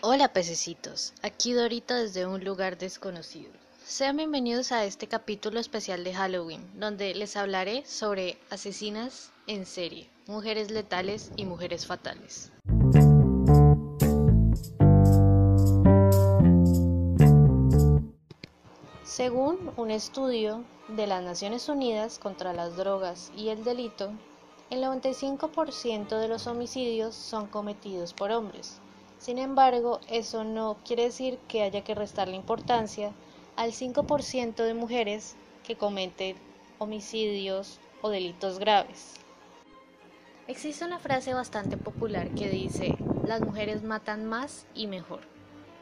Hola pececitos, aquí Dorita desde un lugar desconocido. Sean bienvenidos a este capítulo especial de Halloween, donde les hablaré sobre asesinas en serie, mujeres letales y mujeres fatales. Según un estudio de las Naciones Unidas contra las Drogas y el Delito, el 95% de los homicidios son cometidos por hombres. Sin embargo, eso no quiere decir que haya que restarle importancia al 5% de mujeres que cometen homicidios o delitos graves. Existe una frase bastante popular que dice, las mujeres matan más y mejor.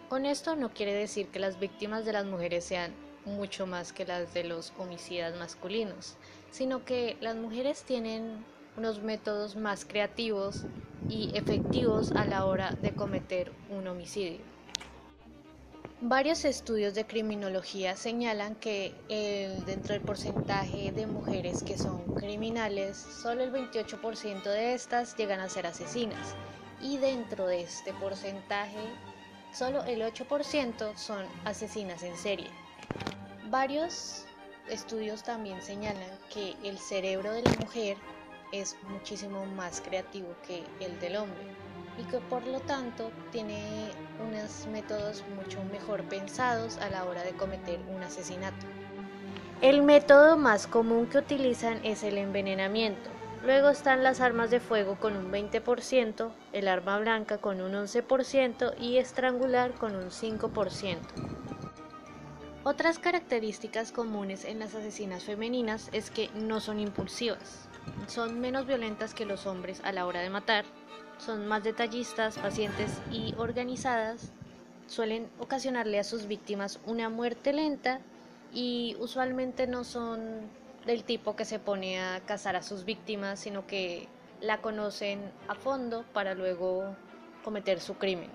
Con esto no quiere decir que las víctimas de las mujeres sean mucho más que las de los homicidas masculinos, sino que las mujeres tienen unos métodos más creativos y efectivos a la hora de cometer un homicidio. Varios estudios de criminología señalan que dentro del porcentaje de mujeres que son criminales, solo el 28% de estas llegan a ser asesinas y dentro de este porcentaje, solo el 8% son asesinas en serie. Varios estudios también señalan que el cerebro de la mujer es muchísimo más creativo que el del hombre y que por lo tanto tiene unos métodos mucho mejor pensados a la hora de cometer un asesinato. El método más común que utilizan es el envenenamiento. Luego están las armas de fuego con un 20%, el arma blanca con un 11% y estrangular con un 5%. Otras características comunes en las asesinas femeninas es que no son impulsivas, son menos violentas que los hombres a la hora de matar, son más detallistas, pacientes y organizadas, suelen ocasionarle a sus víctimas una muerte lenta y usualmente no son del tipo que se pone a cazar a sus víctimas, sino que la conocen a fondo para luego cometer su crimen.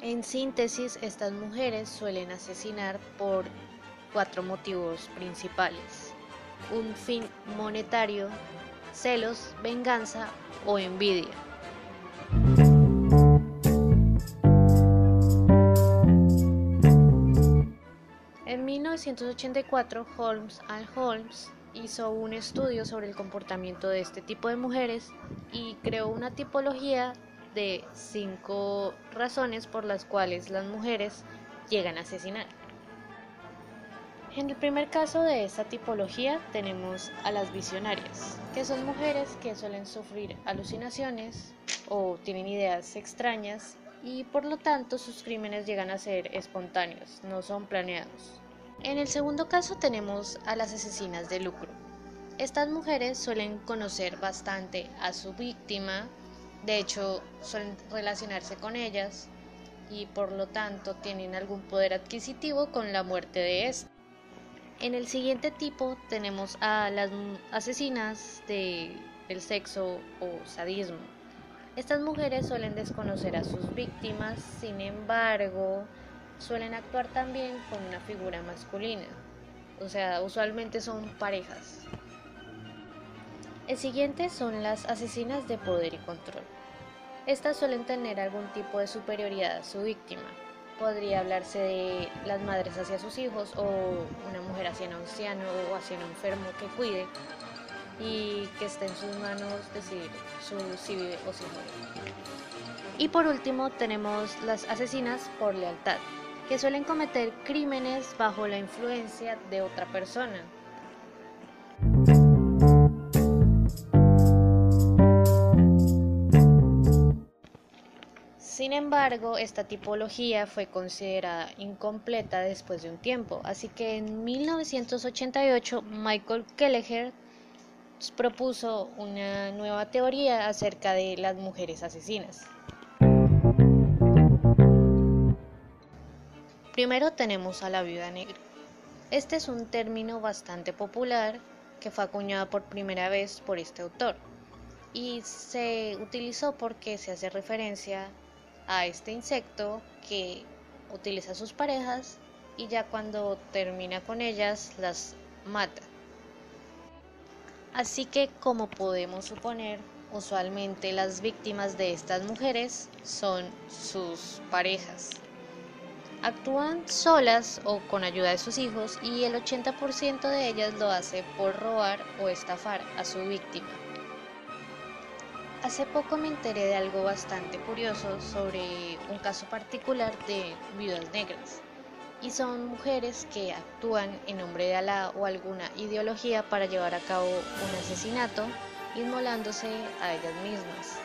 En síntesis, estas mujeres suelen asesinar por cuatro motivos principales. Un fin monetario, celos, venganza o envidia. En 1984, Holmes and Holmes hizo un estudio sobre el comportamiento de este tipo de mujeres y creó una tipología de cinco razones por las cuales las mujeres llegan a asesinar. En el primer caso de esta tipología tenemos a las visionarias, que son mujeres que suelen sufrir alucinaciones o tienen ideas extrañas y por lo tanto sus crímenes llegan a ser espontáneos, no son planeados. En el segundo caso tenemos a las asesinas de lucro. Estas mujeres suelen conocer bastante a su víctima de hecho, suelen relacionarse con ellas y por lo tanto tienen algún poder adquisitivo con la muerte de esta. En el siguiente tipo tenemos a las asesinas de, del sexo o sadismo. Estas mujeres suelen desconocer a sus víctimas, sin embargo, suelen actuar también con una figura masculina. O sea, usualmente son parejas. El siguiente son las asesinas de poder y control. Estas suelen tener algún tipo de superioridad a su víctima. Podría hablarse de las madres hacia sus hijos o una mujer hacia un anciano o hacia un enfermo que cuide y que esté en sus manos decidir su, si vive o si muere. Y por último tenemos las asesinas por lealtad, que suelen cometer crímenes bajo la influencia de otra persona, Sin embargo, esta tipología fue considerada incompleta después de un tiempo, así que en 1988 Michael Kelleher propuso una nueva teoría acerca de las mujeres asesinas. Primero tenemos a la viuda negra. Este es un término bastante popular que fue acuñado por primera vez por este autor y se utilizó porque se hace referencia a este insecto que utiliza sus parejas y ya cuando termina con ellas las mata. Así que como podemos suponer, Usualmente las víctimas de estas mujeres son sus parejas. Actúan solas o con ayuda de sus hijos y el 80% de ellas lo hace por robar o estafar a su víctima. Hace poco me enteré de algo bastante curioso sobre un caso particular de viudas negras. Y son mujeres que actúan en nombre de Alá o alguna ideología para llevar a cabo un asesinato, inmolándose a ellas mismas.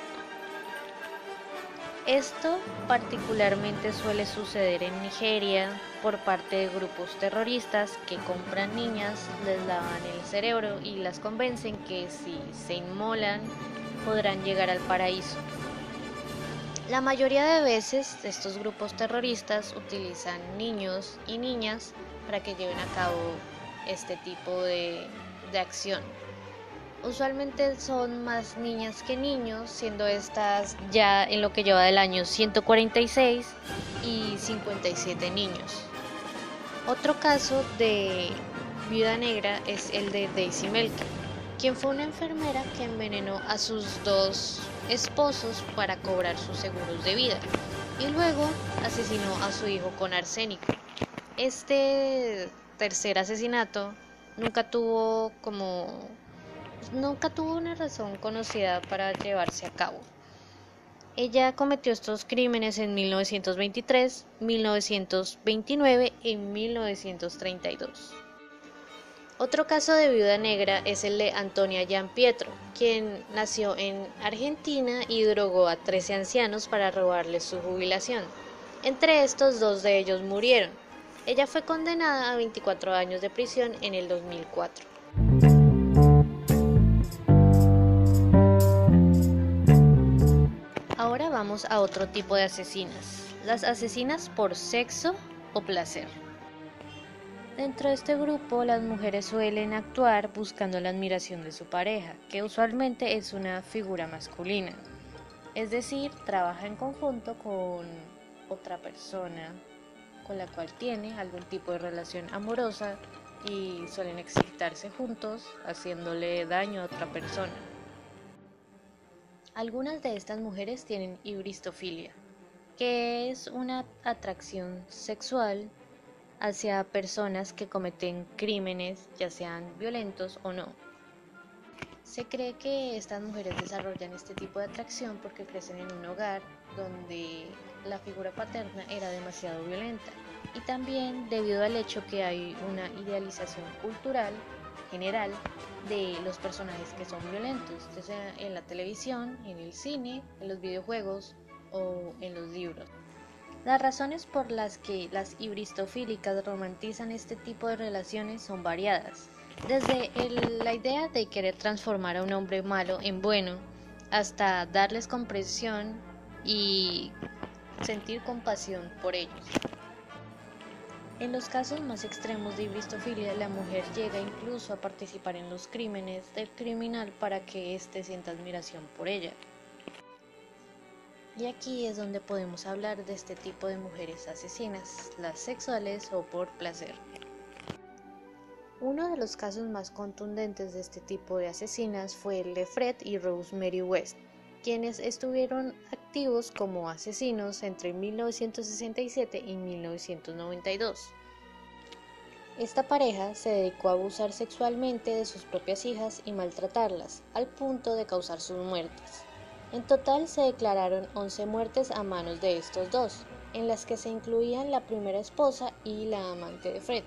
Esto particularmente suele suceder en Nigeria por parte de grupos terroristas que compran niñas, les lavan el cerebro y las convencen que si se inmolan podrán llegar al paraíso. La mayoría de veces estos grupos terroristas utilizan niños y niñas para que lleven a cabo este tipo de, de acción. Usualmente son más niñas que niños, siendo estas ya en lo que lleva del año 146 y 57 niños. Otro caso de viuda negra es el de Daisy Melker, quien fue una enfermera que envenenó a sus dos esposos para cobrar sus seguros de vida y luego asesinó a su hijo con arsénico. Este tercer asesinato nunca tuvo como nunca tuvo una razón conocida para llevarse a cabo. Ella cometió estos crímenes en 1923, 1929 y 1932. Otro caso de viuda negra es el de Antonia Gian Pietro, quien nació en Argentina y drogó a 13 ancianos para robarles su jubilación. Entre estos, dos de ellos murieron. Ella fue condenada a 24 años de prisión en el 2004. Ahora vamos a otro tipo de asesinas, las asesinas por sexo o placer. Dentro de este grupo, las mujeres suelen actuar buscando la admiración de su pareja, que usualmente es una figura masculina. Es decir, trabaja en conjunto con otra persona con la cual tiene algún tipo de relación amorosa y suelen excitarse juntos haciéndole daño a otra persona. Algunas de estas mujeres tienen ibristofilia, que es una atracción sexual hacia personas que cometen crímenes, ya sean violentos o no. Se cree que estas mujeres desarrollan este tipo de atracción porque crecen en un hogar donde la figura paterna era demasiado violenta y también debido al hecho que hay una idealización cultural general de los personajes que son violentos, ya sea en la televisión, en el cine, en los videojuegos o en los libros. Las razones por las que las ibristofílicas romantizan este tipo de relaciones son variadas, desde la idea de querer transformar a un hombre malo en bueno, hasta darles comprensión y sentir compasión por ellos. En los casos más extremos de ibristofilia, la mujer llega incluso a participar en los crímenes del criminal para que éste sienta admiración por ella. Y aquí es donde podemos hablar de este tipo de mujeres asesinas, las sexuales o por placer. Uno de los casos más contundentes de este tipo de asesinas fue el de Fred y Rosemary West, quienes estuvieron activos como asesinos entre 1967 y 1992. Esta pareja se dedicó a abusar sexualmente de sus propias hijas y maltratarlas, al punto de causar sus muertes. En total se declararon 11 muertes a manos de estos dos, en las que se incluían la primera esposa y la amante de Fred.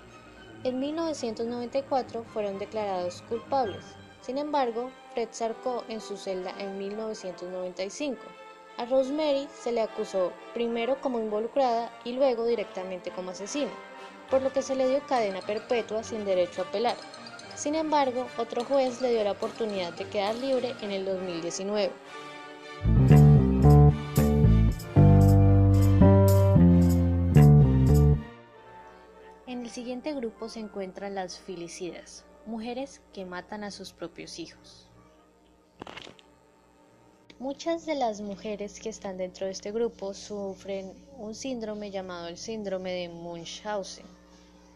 En 1994 fueron declarados culpables. Sin embargo, Fred zarcó en su celda en 1995. A Rosemary se le acusó primero como involucrada y luego directamente como asesina, por lo que se le dio cadena perpetua sin derecho a apelar. Sin embargo, otro juez le dio la oportunidad de quedar libre en el 2019. Siguiente grupo se encuentran las filicidas, mujeres que matan a sus propios hijos. Muchas de las mujeres que están dentro de este grupo sufren un síndrome llamado el síndrome de Munchausen.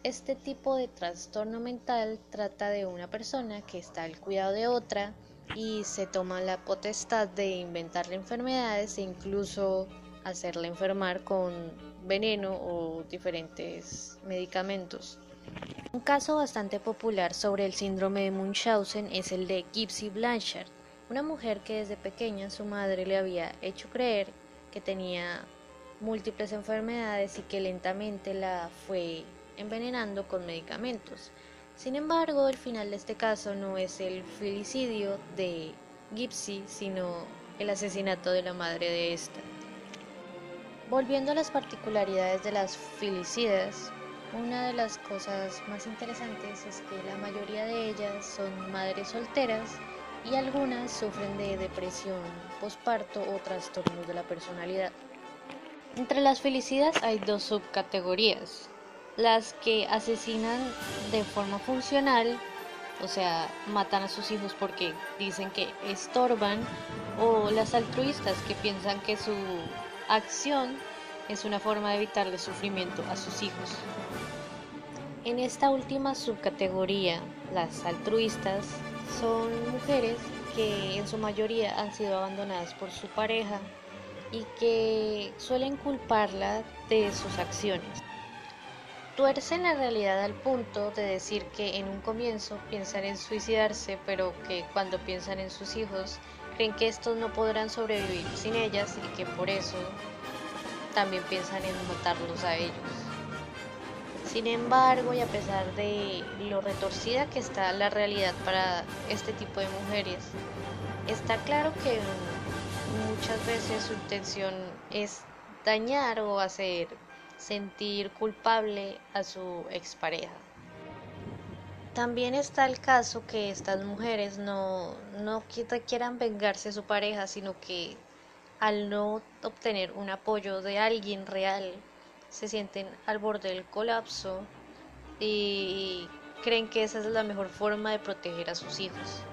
Este tipo de trastorno mental trata de una persona que está al cuidado de otra y se toma la potestad de inventarle enfermedades e incluso hacerla enfermar con veneno o diferentes medicamentos. Un caso bastante popular sobre el síndrome de Munchausen es el de Gypsy Blanchard, una mujer que desde pequeña su madre le había hecho creer que tenía múltiples enfermedades y que lentamente la fue envenenando con medicamentos. Sin embargo, el final de este caso no es el filicidio de Gypsy, sino el asesinato de la madre de esta. Volviendo a las particularidades de las filicidas, una de las cosas más interesantes es que la mayoría de ellas son madres solteras y algunas sufren de depresión posparto o trastornos de la personalidad. Entre las felicidas hay dos subcategorías, las que asesinan de forma funcional, o sea, matan a sus hijos porque dicen que estorban, o las altruistas que piensan que su acción es una forma de evitarle sufrimiento a sus hijos. En esta última subcategoría, las altruistas son mujeres que en su mayoría han sido abandonadas por su pareja y que suelen culparla de sus acciones. Tuercen la realidad al punto de decir que en un comienzo piensan en suicidarse, pero que cuando piensan en sus hijos creen que estos no podrán sobrevivir sin ellas y que por eso también piensan en matarlos a ellos. Sin embargo, y a pesar de lo retorcida que está la realidad para este tipo de mujeres, está claro que muchas veces su intención es dañar o hacer sentir culpable a su expareja. También está el caso que estas mujeres no, no quieran vengarse a su pareja, sino que al no obtener un apoyo de alguien real se sienten al borde del colapso y creen que esa es la mejor forma de proteger a sus hijos.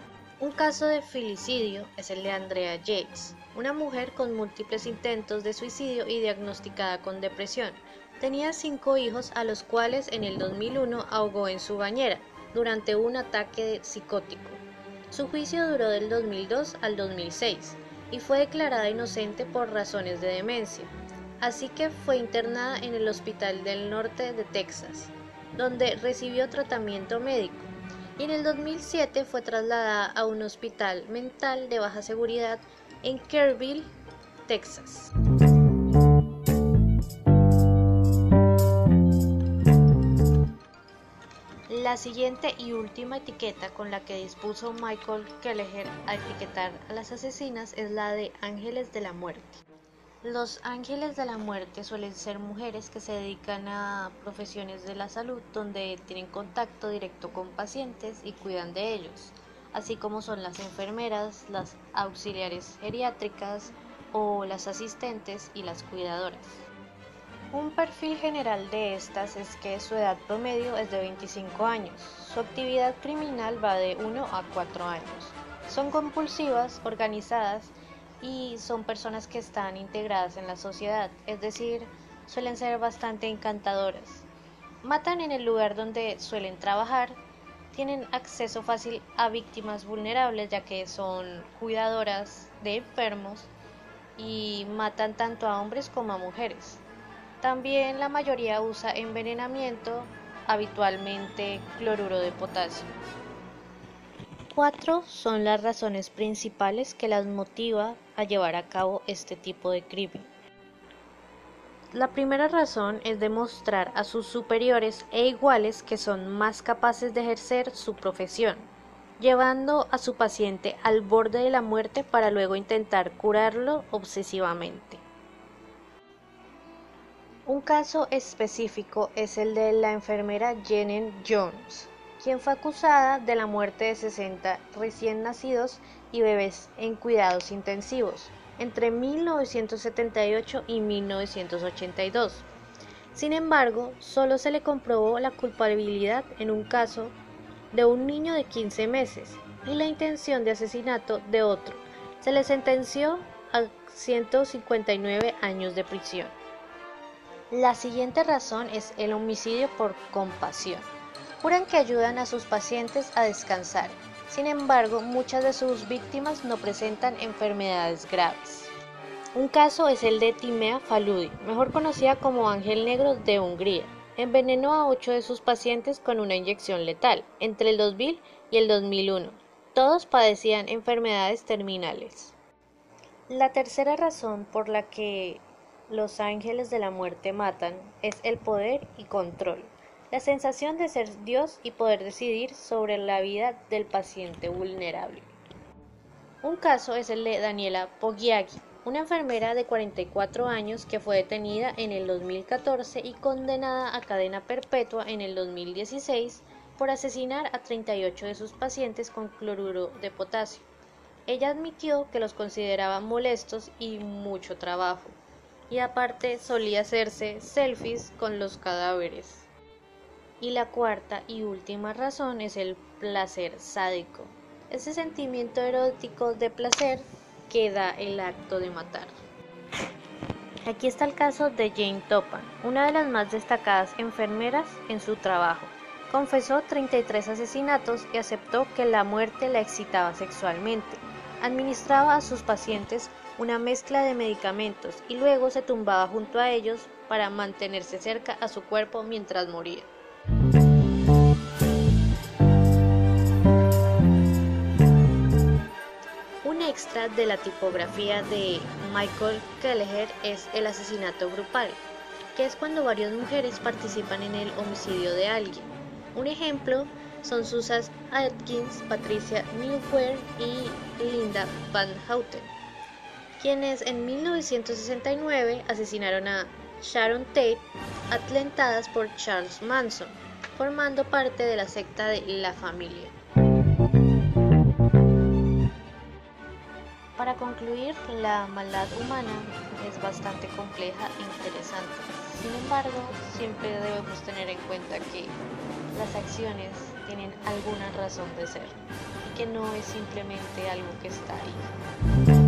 Un caso de filicidio es el de Andrea Yates, una mujer con múltiples intentos de suicidio y diagnosticada con depresión. Tenía cinco hijos a los cuales en el 2001 ahogó en su bañera durante un ataque psicótico. Su juicio duró del 2002 al 2006 y fue declarada inocente por razones de demencia así que fue internada en el Hospital del Norte de Texas, donde recibió tratamiento médico, y en el 2007 fue trasladada a un hospital mental de baja seguridad en Kerrville, Texas. La siguiente y última etiqueta con la que dispuso Michael Kelleher a etiquetar a las asesinas es la de ángeles de la muerte. Los ángeles de la muerte suelen ser mujeres que se dedican a profesiones de la salud donde tienen contacto directo con pacientes y cuidan de ellos, así como son las enfermeras, las auxiliares geriátricas o las asistentes y las cuidadoras. Un perfil general de estas es que su edad promedio es de 25 años, su actividad criminal va de 1 a 4 años, son compulsivas, organizadas y son personas que están integradas en la sociedad, es decir, suelen ser bastante encantadoras. Matan en el lugar donde suelen trabajar, tienen acceso fácil a víctimas vulnerables ya que son cuidadoras de enfermos y matan tanto a hombres como a mujeres. También la mayoría usa envenenamiento, habitualmente cloruro de potasio. Cuatro son las razones principales que las motiva a llevar a cabo este tipo de crimen. La primera razón es demostrar a sus superiores e iguales que son más capaces de ejercer su profesión, llevando a su paciente al borde de la muerte para luego intentar curarlo obsesivamente. Un caso específico es el de la enfermera Jenen Jones, quien fue acusada de la muerte de 60 recién nacidos y bebés en cuidados intensivos entre 1978 y 1982. Sin embargo, solo se le comprobó la culpabilidad en un caso de un niño de 15 meses y la intención de asesinato de otro. Se le sentenció a 159 años de prisión. La siguiente razón es el homicidio por compasión. Juran que ayudan a sus pacientes a descansar, Sin embargo, muchas de sus víctimas no presentan enfermedades graves. Un caso es el de Timea Faludi, mejor conocida como Ángel Negro de Hungría. Envenenó a ocho de sus pacientes con una inyección letal entre el 2000 y el 2001. Todos padecían enfermedades terminales. La tercera razón por la que los ángeles de la muerte matan es el poder y control, la sensación de ser Dios y poder decidir sobre la vida del paciente vulnerable. Un caso es el de Daniela Poggiaghi, una enfermera de 44 años que fue detenida en el 2014 y condenada a cadena perpetua en el 2016 por asesinar a 38 de sus pacientes con cloruro de potasio. Ella admitió que los consideraba molestos y mucho trabajo, y aparte solía hacerse selfies con los cadáveres. Y la cuarta y última razón es el placer sádico, ese sentimiento erótico de placer que da el acto de matar. Aquí está el caso de Jane Topan, una de las más destacadas enfermeras en su trabajo. Confesó 33 asesinatos y aceptó que la muerte la excitaba sexualmente. Administraba a sus pacientes una mezcla de medicamentos y luego se tumbaba junto a ellos para mantenerse cerca a su cuerpo mientras moría. extra de la tipografía de Michael Kelleher es el asesinato grupal, que es cuando varias mujeres participan en el homicidio de alguien. Un ejemplo son Susan Atkins, Patricia Newware y Linda Van Houten, quienes en 1969 asesinaron a Sharon Tate, atlentadas por Charles Manson, formando parte de la secta de la familia. Para concluir, la maldad humana es bastante compleja e interesante. Sin embargo, siempre debemos tener en cuenta que las acciones tienen alguna razón de ser y que no es simplemente algo que está ahí.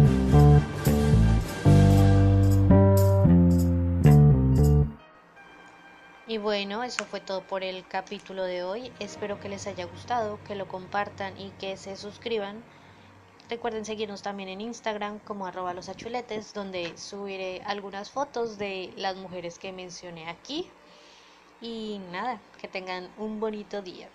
Y bueno, eso fue todo por el capítulo de hoy. Espero que les haya gustado, que lo compartan y que se suscriban Recuerden seguirnos también en Instagram como arroba los achuletes, donde subiré algunas fotos de las mujeres que mencioné aquí. Y nada, que tengan un bonito día.